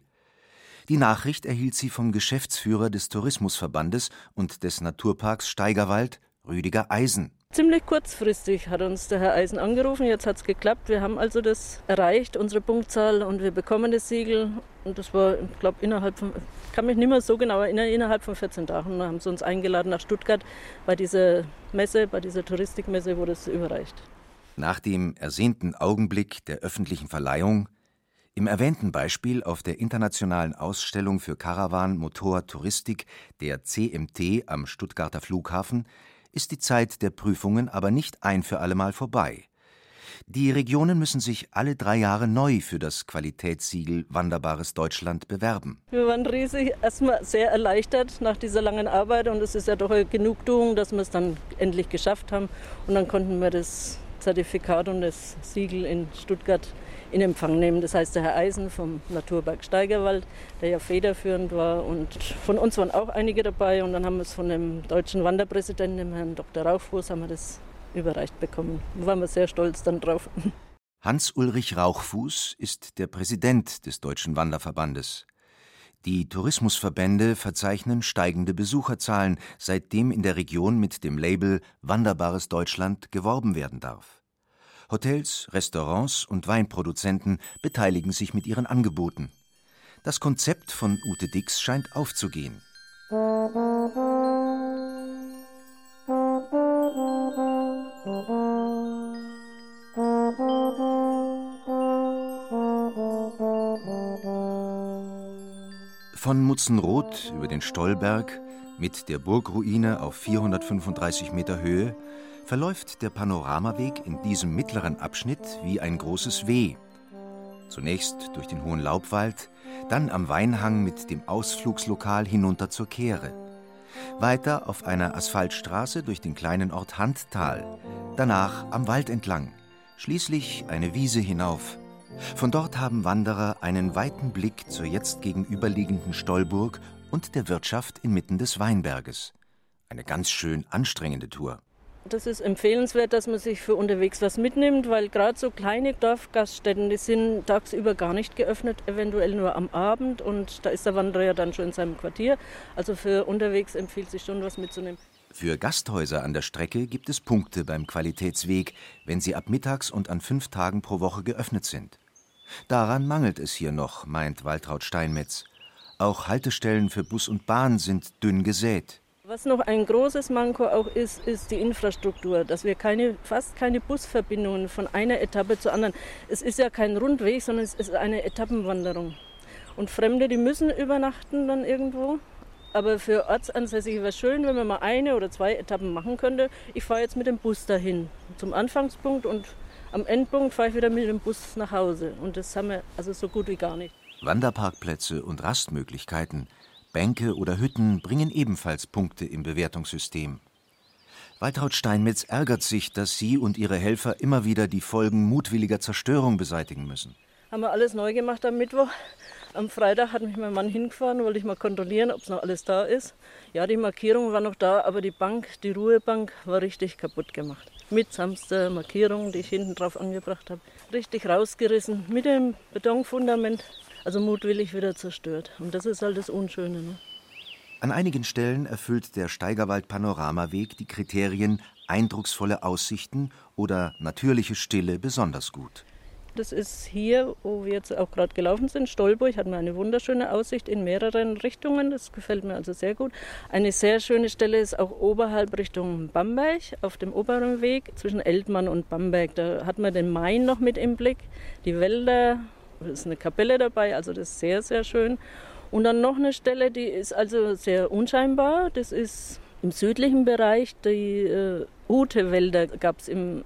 Die Nachricht erhielt sie vom Geschäftsführer des Tourismusverbandes und des Naturparks Steigerwald, Rüdiger Eisen. Ziemlich kurzfristig hat uns der Herr Eisen angerufen. Jetzt hat es geklappt. Wir haben also das erreicht, unsere Punktzahl, und wir bekommen das Siegel. Und das war, ich glaube, innerhalb von, ich kann mich nicht mehr so genau erinnern, innerhalb von 14 Tagen haben sie uns eingeladen nach Stuttgart bei dieser Messe, bei dieser Touristikmesse, wo das überreicht. Nach dem ersehnten Augenblick der öffentlichen Verleihung, im erwähnten Beispiel auf der internationalen Ausstellung für Karawan Motor Touristik der CMT am Stuttgarter Flughafen, ist die Zeit der Prüfungen aber nicht ein für allemal vorbei. Die Regionen müssen sich alle drei Jahre neu für das Qualitätssiegel Wanderbares Deutschland bewerben. Wir waren riesig, erstmal sehr erleichtert nach dieser langen Arbeit und es ist ja doch eine Genugtuung, dass wir es dann endlich geschafft haben und dann konnten wir das Zertifikat und das Siegel in Stuttgart in Empfang nehmen. Das heißt, der Herr Eisen vom Naturpark Steigerwald, der ja federführend war und von uns waren auch einige dabei und dann haben wir es von dem deutschen Wanderpräsidenten, dem Herrn Dr. Rauchfuß, haben wir das überreicht bekommen. Da waren wir sehr stolz dann drauf. Hans-Ulrich Rauchfuß ist der Präsident des Deutschen Wanderverbandes. Die Tourismusverbände verzeichnen steigende Besucherzahlen, seitdem in der Region mit dem Label Wanderbares Deutschland geworben werden darf. Hotels, Restaurants und Weinproduzenten beteiligen sich mit ihren Angeboten. Das Konzept von Ute Dix scheint aufzugehen. Von Mutzenroth über den Stollberg mit der Burgruine auf 435 Meter Höhe verläuft der Panoramaweg in diesem mittleren Abschnitt wie ein großes W. Zunächst durch den hohen Laubwald, dann am Weinhang mit dem Ausflugslokal hinunter zur Kehre. Weiter auf einer Asphaltstraße durch den kleinen Ort Handtal, danach am Wald entlang, schließlich eine Wiese hinauf. Von dort haben Wanderer einen weiten Blick zur jetzt gegenüberliegenden Stollburg und der Wirtschaft inmitten des Weinberges. Eine ganz schön anstrengende Tour. Das ist empfehlenswert, dass man sich für unterwegs was mitnimmt, weil gerade so kleine Dorfgaststätten, die sind tagsüber gar nicht geöffnet, eventuell nur am Abend und da ist der Wanderer ja dann schon in seinem Quartier. Also für unterwegs empfiehlt sich schon was mitzunehmen. Für Gasthäuser an der Strecke gibt es Punkte beim Qualitätsweg, wenn sie ab mittags und an fünf Tagen pro Woche geöffnet sind. Daran mangelt es hier noch, meint Waltraud Steinmetz. Auch Haltestellen für Bus und Bahn sind dünn gesät. Was noch ein großes Manko auch ist, ist die Infrastruktur, dass wir keine, fast keine Busverbindungen von einer Etappe zur anderen. Es ist ja kein Rundweg, sondern es ist eine Etappenwanderung. Und Fremde, die müssen übernachten dann irgendwo. Aber für Ortsansässige wäre es schön, wenn man mal eine oder zwei Etappen machen könnte. Ich fahre jetzt mit dem Bus dahin zum Anfangspunkt und am Endpunkt fahre ich wieder mit dem Bus nach Hause. Und das haben wir also so gut wie gar nicht. Wanderparkplätze und Rastmöglichkeiten – Bänke oder Hütten bringen ebenfalls Punkte im Bewertungssystem. Waltraud Steinmetz ärgert sich, dass sie und ihre Helfer immer wieder die Folgen mutwilliger Zerstörung beseitigen müssen. Haben wir alles neu gemacht am Mittwoch. Am Freitag hat mich mein Mann hingefahren, wollte ich mal kontrollieren, ob es noch alles da ist. Ja, die Markierung war noch da, aber die Bank, die Ruhebank, war richtig kaputt gemacht. Mit samster Markierung, die ich hinten drauf angebracht habe. Richtig rausgerissen mit dem Betonfundament also mutwillig wieder zerstört. Und das ist halt das Unschöne. Ne? An einigen Stellen erfüllt der Steigerwald-Panoramaweg die Kriterien eindrucksvolle Aussichten oder natürliche Stille besonders gut. Das ist hier, wo wir jetzt auch gerade gelaufen sind, Stolburg, hat man eine wunderschöne Aussicht in mehreren Richtungen. Das gefällt mir also sehr gut. Eine sehr schöne Stelle ist auch oberhalb Richtung Bamberg, auf dem oberen Weg zwischen Eltmann und Bamberg. Da hat man den Main noch mit im Blick, die Wälder, ist eine Kapelle dabei, also das ist sehr, sehr schön. Und dann noch eine Stelle, die ist also sehr unscheinbar. Das ist im südlichen Bereich. Die äh, Ute-Wälder gab es im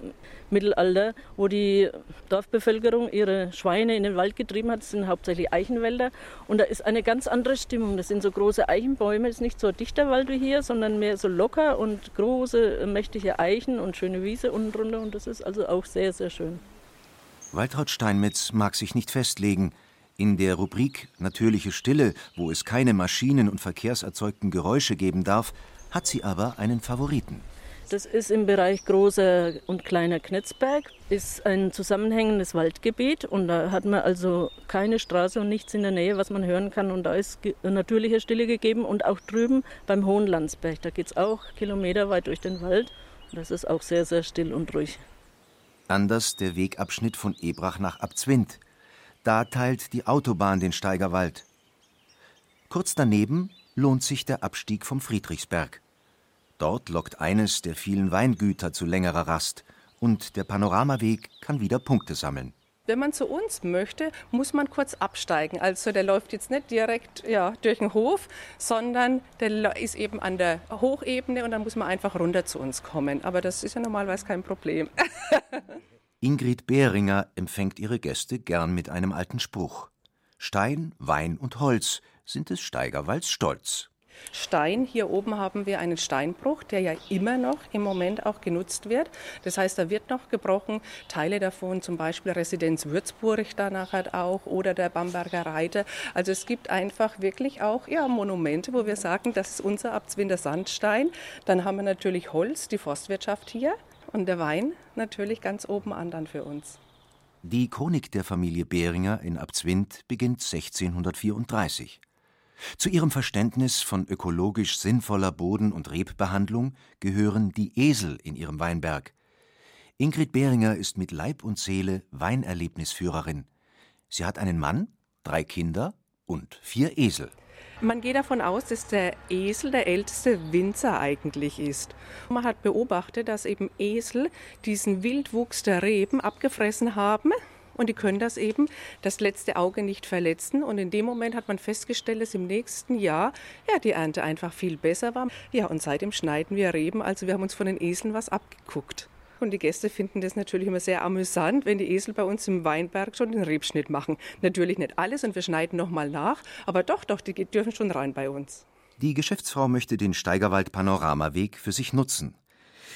Mittelalter, wo die Dorfbevölkerung ihre Schweine in den Wald getrieben hat. Das sind hauptsächlich Eichenwälder. Und da ist eine ganz andere Stimmung. Das sind so große Eichenbäume. Das ist nicht so ein dichter Wald wie hier, sondern mehr so locker und große, mächtige Eichen und schöne Wiese unten drunter. Und das ist also auch sehr, sehr schön. Waltraud Steinmetz mag sich nicht festlegen. In der Rubrik Natürliche Stille, wo es keine Maschinen und verkehrserzeugten Geräusche geben darf, hat sie aber einen Favoriten. Das ist im Bereich großer und kleiner Knetzberg, ist ein zusammenhängendes Waldgebiet und da hat man also keine Straße und nichts in der Nähe, was man hören kann und da ist natürliche Stille gegeben und auch drüben beim Hohen Landsberg, da geht es auch kilometerweit durch den Wald und das ist auch sehr, sehr still und ruhig. Anders der Wegabschnitt von Ebrach nach Abzwind. Da teilt die Autobahn den Steigerwald. Kurz daneben lohnt sich der Abstieg vom Friedrichsberg. Dort lockt eines der vielen Weingüter zu längerer Rast und der Panoramaweg kann wieder Punkte sammeln. Wenn man zu uns möchte, muss man kurz absteigen. Also der läuft jetzt nicht direkt ja, durch den Hof, sondern der ist eben an der Hochebene und dann muss man einfach runter zu uns kommen. Aber das ist ja normalerweise kein Problem. Ingrid Behringer empfängt ihre Gäste gern mit einem alten Spruch. Stein, Wein und Holz sind des Steigerwalds Stolz. Stein. Hier oben haben wir einen Steinbruch, der ja immer noch im Moment auch genutzt wird. Das heißt, da wird noch gebrochen. Teile davon, zum Beispiel Residenz Würzburg da nachher auch oder der Bamberger Reiter. Also es gibt einfach wirklich auch ja, Monumente, wo wir sagen, das ist unser Abzwinder Sandstein. Dann haben wir natürlich Holz, die Forstwirtschaft hier und der Wein natürlich ganz oben an dann für uns. Die Chronik der Familie Behringer in Abzwind beginnt 1634. Zu ihrem Verständnis von ökologisch sinnvoller Boden- und Rebbehandlung gehören die Esel in ihrem Weinberg. Ingrid Behringer ist mit Leib und Seele Weinerlebnisführerin. Sie hat einen Mann, drei Kinder und vier Esel. Man geht davon aus, dass der Esel der älteste Winzer eigentlich ist. Man hat beobachtet, dass eben Esel diesen Wildwuchs der Reben abgefressen haben und die können das eben das letzte Auge nicht verletzen. Und in dem Moment hat man festgestellt, dass im nächsten Jahr ja, die Ernte einfach viel besser war. Ja, und seitdem schneiden wir Reben, also wir haben uns von den Eseln was abgeguckt. Und die Gäste finden das natürlich immer sehr amüsant, wenn die Esel bei uns im Weinberg schon den Rebschnitt machen. Natürlich nicht alles und wir schneiden nochmal nach, aber doch, doch, die dürfen schon rein bei uns. Die Geschäftsfrau möchte den Steigerwald Panoramaweg für sich nutzen.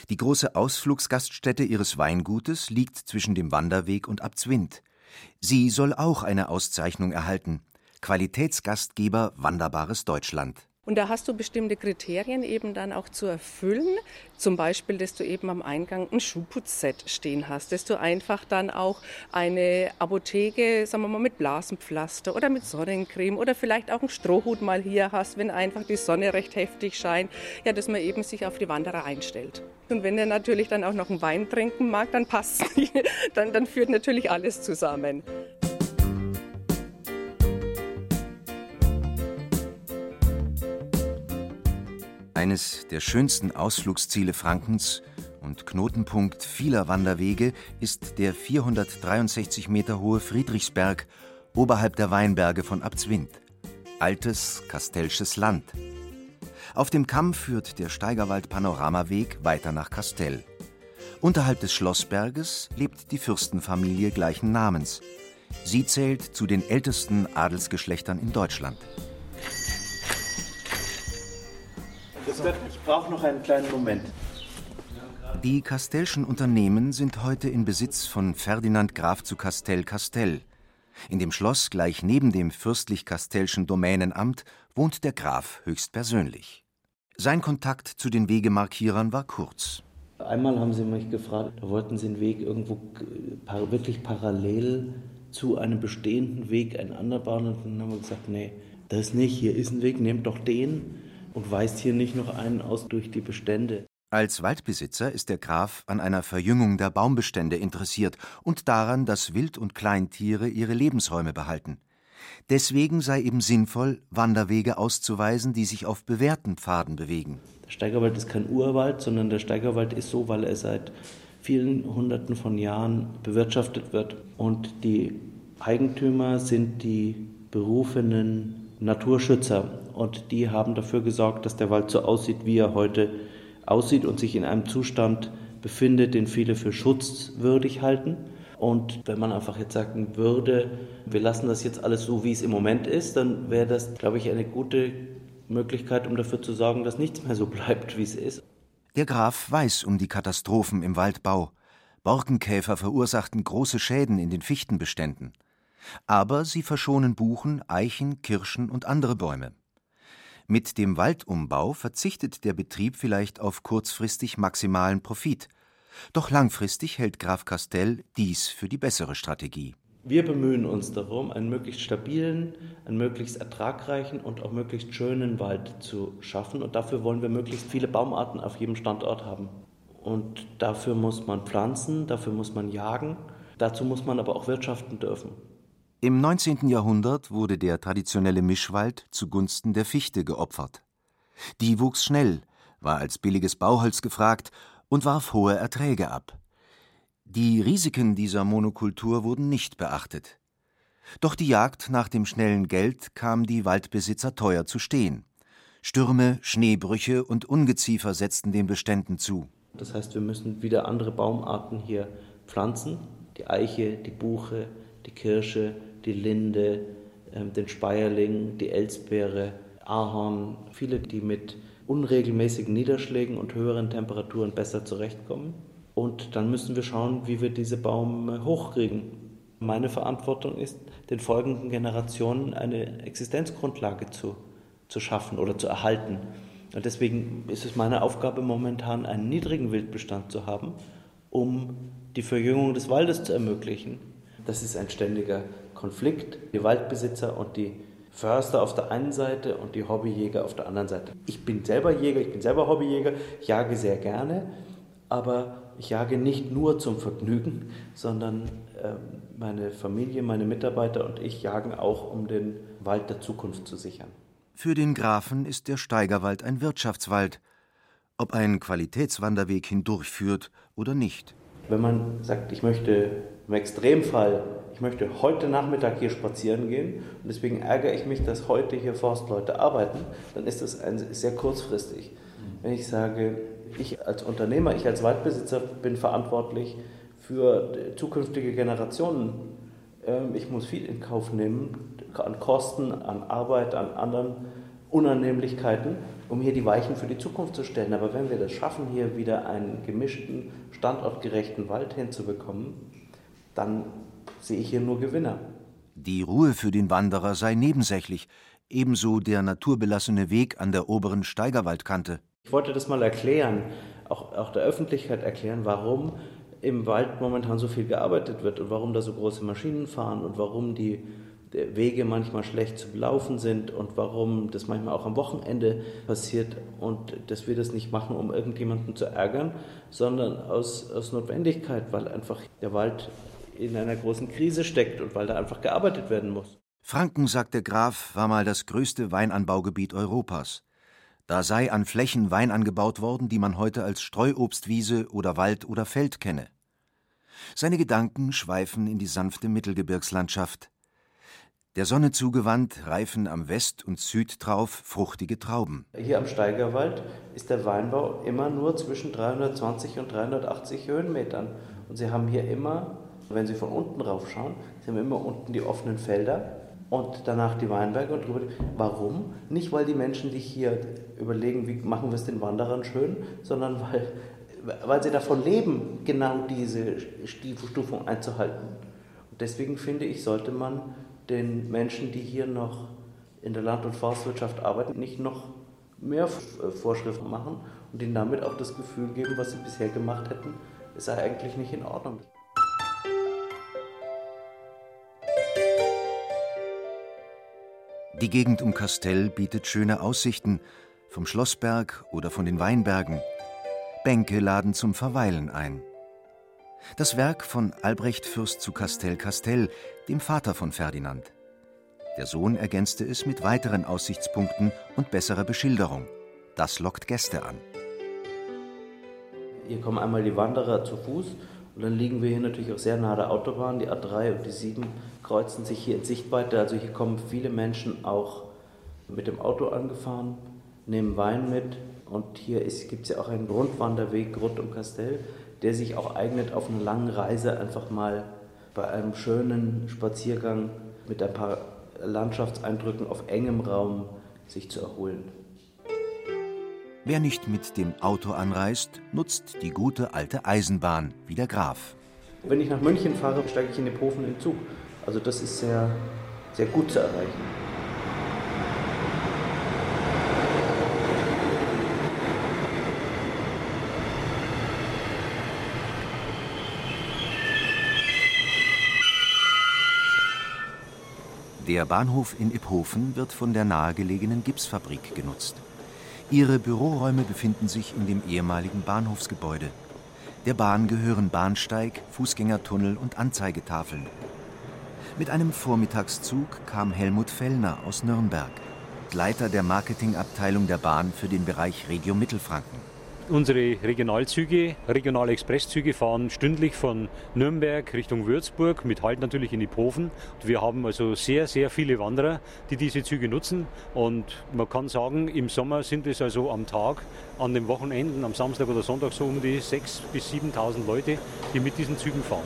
Die große Ausflugsgaststätte ihres Weingutes liegt zwischen dem Wanderweg und Abzwind. Sie soll auch eine Auszeichnung erhalten. Qualitätsgastgeber Wanderbares Deutschland. Und da hast du bestimmte Kriterien eben dann auch zu erfüllen. Zum Beispiel, dass du eben am Eingang ein Schuhputzset stehen hast, dass du einfach dann auch eine Apotheke, sagen wir mal, mit Blasenpflaster oder mit Sonnencreme oder vielleicht auch einen Strohhut mal hier hast, wenn einfach die Sonne recht heftig scheint, ja, dass man eben sich auf die Wanderer einstellt. Und wenn er natürlich dann auch noch einen Wein trinken mag, dann passt dann, dann führt natürlich alles zusammen. Eines der schönsten Ausflugsziele Frankens und Knotenpunkt vieler Wanderwege ist der 463 Meter hohe Friedrichsberg oberhalb der Weinberge von Abzwind. Altes Kastelsches Land. Auf dem Kamm führt der Steigerwald-Panoramaweg weiter nach Kastell. Unterhalb des Schlossberges lebt die Fürstenfamilie gleichen Namens. Sie zählt zu den ältesten Adelsgeschlechtern in Deutschland. Ich brauche noch einen kleinen Moment. Die Kastellschen Unternehmen sind heute in Besitz von Ferdinand Graf zu Kastell-Kastell. In dem Schloss gleich neben dem fürstlich-kastellschen Domänenamt wohnt der Graf höchstpersönlich. Sein Kontakt zu den Wegemarkierern war kurz. Einmal haben sie mich gefragt, da wollten sie einen Weg irgendwo wirklich parallel zu einem bestehenden Weg, einen anderen bauen. Und dann haben wir gesagt, nee, das nicht, hier ist ein Weg, nehmt doch den und weist hier nicht noch einen aus durch die Bestände. Als Waldbesitzer ist der Graf an einer Verjüngung der Baumbestände interessiert und daran, dass Wild- und Kleintiere ihre Lebensräume behalten. Deswegen sei eben sinnvoll, Wanderwege auszuweisen, die sich auf bewährten Pfaden bewegen. Der Steigerwald ist kein Urwald, sondern der Steigerwald ist so, weil er seit vielen Hunderten von Jahren bewirtschaftet wird. Und die Eigentümer sind die berufenen Naturschützer und die haben dafür gesorgt, dass der Wald so aussieht, wie er heute aussieht und sich in einem Zustand befindet, den viele für schutzwürdig halten. Und wenn man einfach jetzt sagen würde, wir lassen das jetzt alles so, wie es im Moment ist, dann wäre das, glaube ich, eine gute Möglichkeit, um dafür zu sorgen, dass nichts mehr so bleibt, wie es ist. Der Graf weiß um die Katastrophen im Waldbau. Borkenkäfer verursachten große Schäden in den Fichtenbeständen. Aber sie verschonen Buchen, Eichen, Kirschen und andere Bäume. Mit dem Waldumbau verzichtet der Betrieb vielleicht auf kurzfristig maximalen Profit. Doch langfristig hält Graf Castell dies für die bessere Strategie. Wir bemühen uns darum, einen möglichst stabilen, einen möglichst ertragreichen und auch möglichst schönen Wald zu schaffen. Und dafür wollen wir möglichst viele Baumarten auf jedem Standort haben. Und dafür muss man pflanzen, dafür muss man jagen, dazu muss man aber auch wirtschaften dürfen. Im 19. Jahrhundert wurde der traditionelle Mischwald zugunsten der Fichte geopfert. Die wuchs schnell, war als billiges Bauholz gefragt und warf hohe Erträge ab. Die Risiken dieser Monokultur wurden nicht beachtet. Doch die Jagd nach dem schnellen Geld kam die Waldbesitzer teuer zu stehen. Stürme, Schneebrüche und Ungeziefer setzten den Beständen zu. Das heißt, wir müssen wieder andere Baumarten hier pflanzen. Die Eiche, die Buche, die Kirsche, die Linde, ähm, den Speierling, die Elsbeere, Ahorn, viele, die mit unregelmäßigen Niederschlägen und höheren Temperaturen besser zurechtkommen. Und dann müssen wir schauen, wie wir diese Bäume hochkriegen. Meine Verantwortung ist, den folgenden Generationen eine Existenzgrundlage zu, zu schaffen oder zu erhalten. Und deswegen ist es meine Aufgabe momentan, einen niedrigen Wildbestand zu haben, um die Verjüngung des Waldes zu ermöglichen. Das ist ein ständiger Konflikt, die Waldbesitzer und die Förster auf der einen Seite und die Hobbyjäger auf der anderen Seite. Ich bin selber Jäger, ich bin selber Hobbyjäger, ich jage sehr gerne, aber ich jage nicht nur zum Vergnügen, sondern äh, meine Familie, meine Mitarbeiter und ich jagen auch, um den Wald der Zukunft zu sichern. Für den Grafen ist der Steigerwald ein Wirtschaftswald, ob ein Qualitätswanderweg hindurchführt oder nicht. Wenn man sagt, ich möchte im Extremfall, ich möchte heute Nachmittag hier spazieren gehen und deswegen ärgere ich mich, dass heute hier Forstleute arbeiten, dann ist das sehr kurzfristig. Wenn ich sage, ich als Unternehmer, ich als Waldbesitzer bin verantwortlich für zukünftige Generationen. Ähm, ich muss viel in Kauf nehmen an Kosten, an Arbeit, an anderen Unannehmlichkeiten, um hier die Weichen für die Zukunft zu stellen. Aber wenn wir das schaffen, hier wieder einen gemischten, standortgerechten Wald hinzubekommen, dann sehe ich hier nur Gewinner. Die Ruhe für den Wanderer sei nebensächlich, ebenso der naturbelassene Weg an der oberen Steigerwaldkante. Ich wollte das mal erklären, auch, auch der Öffentlichkeit erklären, warum im Wald momentan so viel gearbeitet wird und warum da so große Maschinen fahren und warum die Wege manchmal schlecht zu laufen sind und warum das manchmal auch am Wochenende passiert und dass wir das nicht machen, um irgendjemanden zu ärgern, sondern aus, aus Notwendigkeit, weil einfach der Wald in einer großen Krise steckt und weil da einfach gearbeitet werden muss. Franken, sagt der Graf, war mal das größte Weinanbaugebiet Europas. Da sei an Flächen Wein angebaut worden, die man heute als Streuobstwiese oder Wald oder Feld kenne. Seine Gedanken schweifen in die sanfte Mittelgebirgslandschaft, der Sonne zugewandt reifen am West- und Südtrauf fruchtige Trauben. Hier am Steigerwald ist der Weinbau immer nur zwischen 320 und 380 Höhenmetern. Und Sie haben hier immer, wenn Sie von unten rauf schauen, Sie haben immer unten die offenen Felder und danach die Weinberge und drüber. Warum? Nicht, weil die Menschen sich hier überlegen, wie machen wir es den Wanderern schön, sondern weil, weil sie davon leben, genau diese Stufung einzuhalten. Und deswegen finde ich, sollte man den Menschen, die hier noch in der Land- und Forstwirtschaft arbeiten, nicht noch mehr äh, Vorschriften machen und ihnen damit auch das Gefühl geben, was sie bisher gemacht hätten, ist eigentlich nicht in Ordnung. Die Gegend um Kastell bietet schöne Aussichten, vom Schlossberg oder von den Weinbergen. Bänke laden zum Verweilen ein. Das Werk von Albrecht Fürst zu Castell, dem Vater von Ferdinand. Der Sohn ergänzte es mit weiteren Aussichtspunkten und besserer Beschilderung. Das lockt Gäste an. Hier kommen einmal die Wanderer zu Fuß und dann liegen wir hier natürlich auch sehr nahe der Autobahn. Die A3 und die 7 kreuzen sich hier in Sichtweite. Also hier kommen viele Menschen auch mit dem Auto angefahren, nehmen Wein mit. Und hier gibt es ja auch einen Rundwanderweg rund um Kastell, der sich auch eignet, auf einer langen Reise einfach mal bei einem schönen Spaziergang mit ein paar Landschaftseindrücken auf engem Raum sich zu erholen. Wer nicht mit dem Auto anreist, nutzt die gute alte Eisenbahn, wie der Graf. Wenn ich nach München fahre, steige ich in den Pofen in den Zug. Also das ist sehr, sehr gut zu erreichen. Der Bahnhof in Iphofen wird von der nahegelegenen Gipsfabrik genutzt. Ihre Büroräume befinden sich in dem ehemaligen Bahnhofsgebäude. Der Bahn gehören Bahnsteig, Fußgängertunnel und Anzeigetafeln. Mit einem Vormittagszug kam Helmut Fellner aus Nürnberg, Leiter der Marketingabteilung der Bahn für den Bereich Regio Mittelfranken. Unsere Regionalzüge, regionale Expresszüge fahren stündlich von Nürnberg Richtung Würzburg mit Halt natürlich in Iphofen. Wir haben also sehr, sehr viele Wanderer, die diese Züge nutzen. Und man kann sagen, im Sommer sind es also am Tag, an den Wochenenden, am Samstag oder Sonntag so um die 6.000 bis 7.000 Leute, die mit diesen Zügen fahren.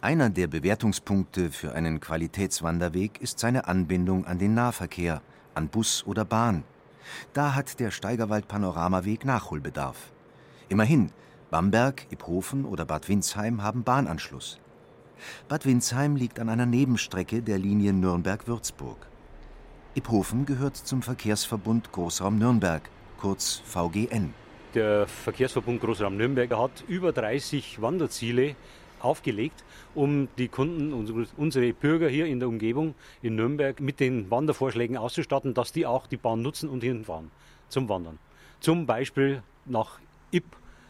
Einer der Bewertungspunkte für einen Qualitätswanderweg ist seine Anbindung an den Nahverkehr, an Bus oder Bahn. Da hat der Steigerwald-Panoramaweg Nachholbedarf. Immerhin, Bamberg, Iphofen oder Bad Windsheim haben Bahnanschluss. Bad Windsheim liegt an einer Nebenstrecke der Linie Nürnberg-Würzburg. Iphofen gehört zum Verkehrsverbund Großraum Nürnberg, kurz VGN. Der Verkehrsverbund Großraum Nürnberg hat über 30 Wanderziele aufgelegt, um die Kunden, unsere Bürger hier in der Umgebung in Nürnberg mit den Wandervorschlägen auszustatten, dass die auch die Bahn nutzen und hinfahren zum Wandern. Zum Beispiel nach Ip,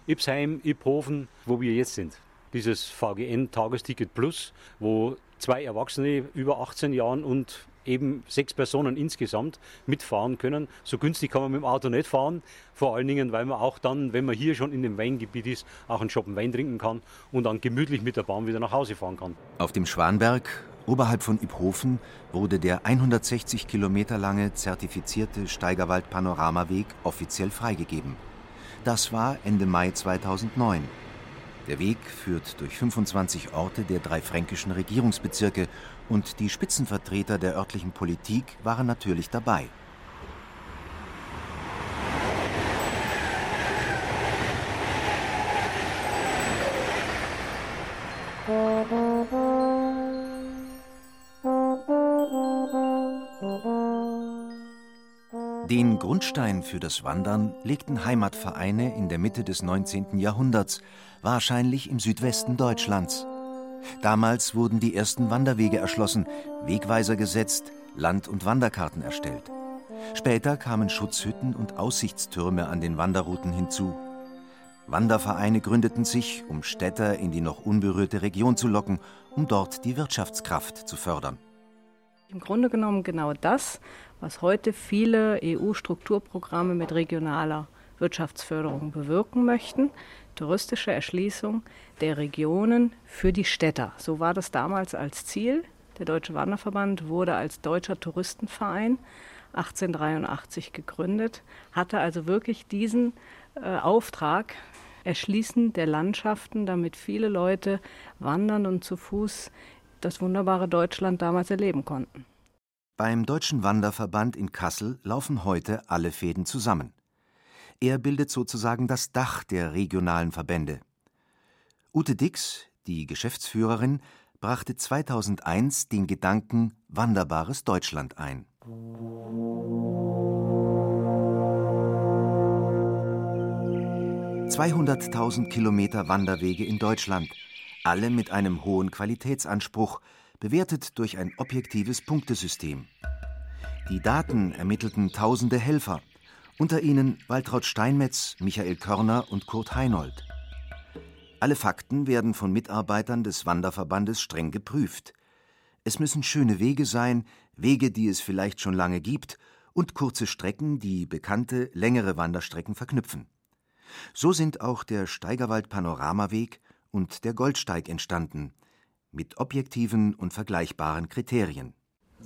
Ipsheim, Iphofen, wo wir jetzt sind. Dieses VGN Tagesticket Plus, wo zwei Erwachsene über 18 Jahren und eben sechs Personen insgesamt mitfahren können. So günstig kann man mit dem Auto nicht fahren. Vor allen Dingen, weil man auch dann, wenn man hier schon in dem Weingebiet ist, auch einen Schoppen Wein trinken kann und dann gemütlich mit der Bahn wieder nach Hause fahren kann. Auf dem Schwanberg, oberhalb von Iphofen, wurde der 160 Kilometer lange zertifizierte Steigerwald-Panoramaweg offiziell freigegeben. Das war Ende Mai 2009. Der Weg führt durch 25 Orte der drei fränkischen Regierungsbezirke und die Spitzenvertreter der örtlichen Politik waren natürlich dabei. Den Grundstein für das Wandern legten Heimatvereine in der Mitte des 19. Jahrhunderts, wahrscheinlich im Südwesten Deutschlands. Damals wurden die ersten Wanderwege erschlossen, Wegweiser gesetzt, Land- und Wanderkarten erstellt. Später kamen Schutzhütten und Aussichtstürme an den Wanderrouten hinzu. Wandervereine gründeten sich, um Städter in die noch unberührte Region zu locken, um dort die Wirtschaftskraft zu fördern. Im Grunde genommen genau das, was heute viele EU-Strukturprogramme mit regionaler Wirtschaftsförderung bewirken möchten. Touristische Erschließung der Regionen für die Städter. So war das damals als Ziel. Der Deutsche Wanderverband wurde als Deutscher Touristenverein 1883 gegründet, hatte also wirklich diesen äh, Auftrag, Erschließen der Landschaften, damit viele Leute wandern und zu Fuß das wunderbare Deutschland damals erleben konnten. Beim Deutschen Wanderverband in Kassel laufen heute alle Fäden zusammen. Er bildet sozusagen das Dach der regionalen Verbände. Ute Dix, die Geschäftsführerin, brachte 2001 den Gedanken Wanderbares Deutschland ein. Zweihunderttausend Kilometer Wanderwege in Deutschland, alle mit einem hohen Qualitätsanspruch, bewertet durch ein objektives Punktesystem. Die Daten ermittelten tausende Helfer, unter ihnen Waltraud Steinmetz, Michael Körner und Kurt Heinold. Alle Fakten werden von Mitarbeitern des Wanderverbandes streng geprüft. Es müssen schöne Wege sein, Wege, die es vielleicht schon lange gibt, und kurze Strecken, die bekannte, längere Wanderstrecken verknüpfen. So sind auch der Steigerwald Panoramaweg und der Goldsteig entstanden, mit objektiven und vergleichbaren Kriterien.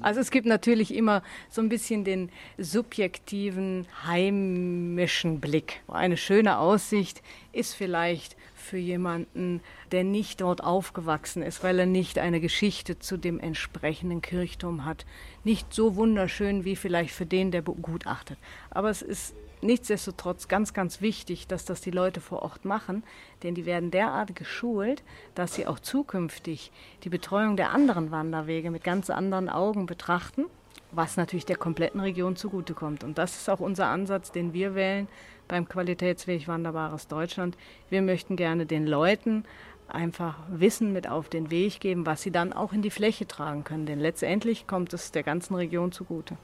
Also es gibt natürlich immer so ein bisschen den subjektiven, heimischen Blick. Eine schöne Aussicht ist vielleicht für jemanden, der nicht dort aufgewachsen ist, weil er nicht eine Geschichte zu dem entsprechenden Kirchturm hat, nicht so wunderschön wie vielleicht für den, der begutachtet. Aber es ist nichtsdestotrotz ganz, ganz wichtig, dass das die Leute vor Ort machen, denn die werden derart geschult, dass sie auch zukünftig die Betreuung der anderen Wanderwege mit ganz anderen Augen betrachten, was natürlich der kompletten Region zugutekommt. Und das ist auch unser Ansatz, den wir wählen beim Qualitätsweg Wanderbares Deutschland. Wir möchten gerne den Leuten einfach Wissen mit auf den Weg geben, was sie dann auch in die Fläche tragen können. Denn letztendlich kommt es der ganzen Region zugute.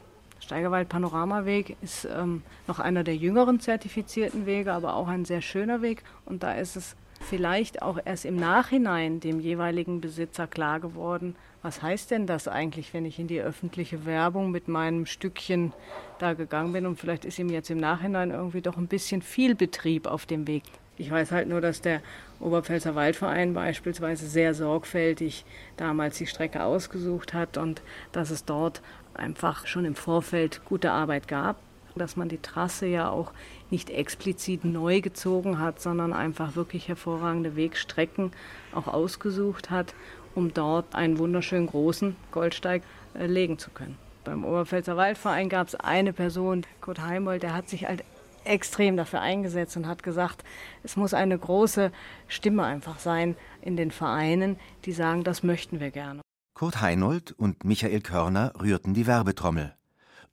Steigerwald Panoramaweg ist ähm, noch einer der jüngeren zertifizierten Wege, aber auch ein sehr schöner Weg. Und da ist es vielleicht auch erst im Nachhinein dem jeweiligen Besitzer klar geworden, was heißt denn das eigentlich, wenn ich in die öffentliche Werbung mit meinem Stückchen da gegangen bin und vielleicht ist ihm jetzt im Nachhinein irgendwie doch ein bisschen viel Betrieb auf dem Weg. Ich weiß halt nur, dass der Oberpfälzer Waldverein beispielsweise sehr sorgfältig damals die Strecke ausgesucht hat und dass es dort einfach schon im Vorfeld gute Arbeit gab, dass man die Trasse ja auch nicht explizit neu gezogen hat, sondern einfach wirklich hervorragende Wegstrecken auch ausgesucht hat, um dort einen wunderschönen großen Goldsteig äh, legen zu können. Beim Oberpfälzer Waldverein gab es eine Person, Kurt Heimold, der hat sich halt extrem dafür eingesetzt und hat gesagt, es muss eine große Stimme einfach sein in den Vereinen, die sagen, das möchten wir gerne. Kurt Heinold und Michael Körner rührten die Werbetrommel.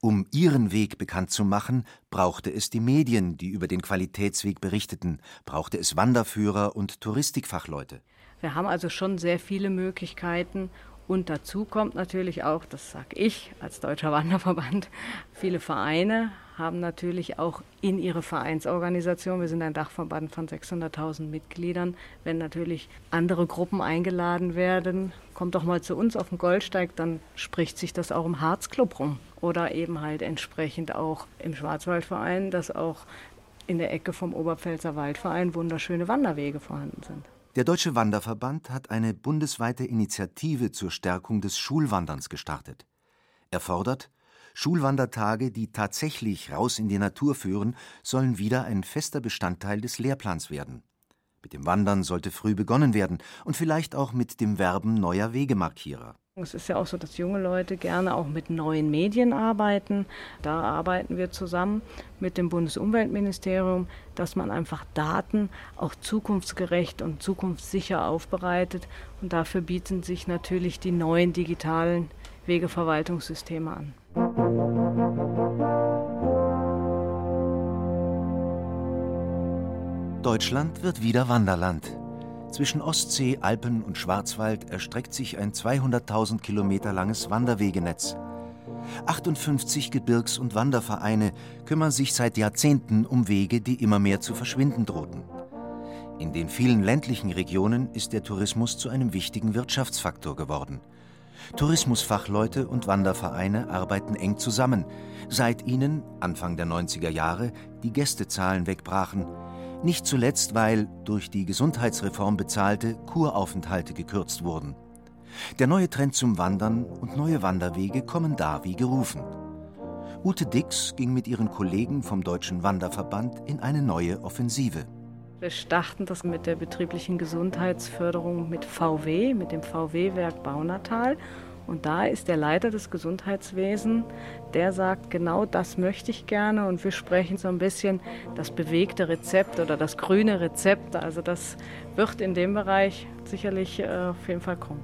Um ihren Weg bekannt zu machen, brauchte es die Medien, die über den Qualitätsweg berichteten, brauchte es Wanderführer und Touristikfachleute. Wir haben also schon sehr viele Möglichkeiten, Und dazu kommt natürlich auch, das sage ich als Deutscher Wanderverband, viele Vereine haben natürlich auch in ihre Vereinsorganisation, wir sind ein Dachverband von 600.000 Mitgliedern, wenn natürlich andere Gruppen eingeladen werden, kommt doch mal zu uns auf den Goldsteig, dann spricht sich das auch im Harzclub rum. Oder eben halt entsprechend auch im Schwarzwaldverein, dass auch in der Ecke vom Oberpfälzer Waldverein wunderschöne Wanderwege vorhanden sind. Der Deutsche Wanderverband hat eine bundesweite Initiative zur Stärkung des Schulwanderns gestartet. Er fordert, Schulwandertage, die tatsächlich raus in die Natur führen, sollen wieder ein fester Bestandteil des Lehrplans werden. Mit dem Wandern sollte früh begonnen werden und vielleicht auch mit dem Werben neuer Wegemarkierer. Es ist ja auch so, dass junge Leute gerne auch mit neuen Medien arbeiten. Da arbeiten wir zusammen mit dem Bundesumweltministerium, dass man einfach Daten auch zukunftsgerecht und zukunftssicher aufbereitet. Und dafür bieten sich natürlich die neuen digitalen Wegeverwaltungssysteme an. Deutschland wird wieder Wanderland. Zwischen Ostsee, Alpen und Schwarzwald erstreckt sich ein 200.000 Kilometer langes Wanderwegenetz. 58 Gebirgs- und Wandervereine kümmern sich seit Jahrzehnten um Wege, die immer mehr zu verschwinden drohten. In den vielen ländlichen Regionen ist der Tourismus zu einem wichtigen Wirtschaftsfaktor geworden. Tourismusfachleute und Wandervereine arbeiten eng zusammen, seit ihnen, Anfang der 90er Jahre, die Gästezahlen wegbrachen – nicht zuletzt, weil durch die Gesundheitsreform bezahlte Kuraufenthalte gekürzt wurden. Der neue Trend zum Wandern und neue Wanderwege kommen da wie gerufen. Ute Dix ging mit ihren Kollegen vom Deutschen Wanderverband in eine neue Offensive. Wir starten das mit der betrieblichen Gesundheitsförderung mit VW, mit dem VW-Werk Baunatal und da ist der Leiter des Gesundheitswesens, der sagt, genau das möchte ich gerne. Und wir sprechen so ein bisschen das bewegte Rezept oder das grüne Rezept. Also das wird in dem Bereich sicherlich äh, auf jeden Fall kommen.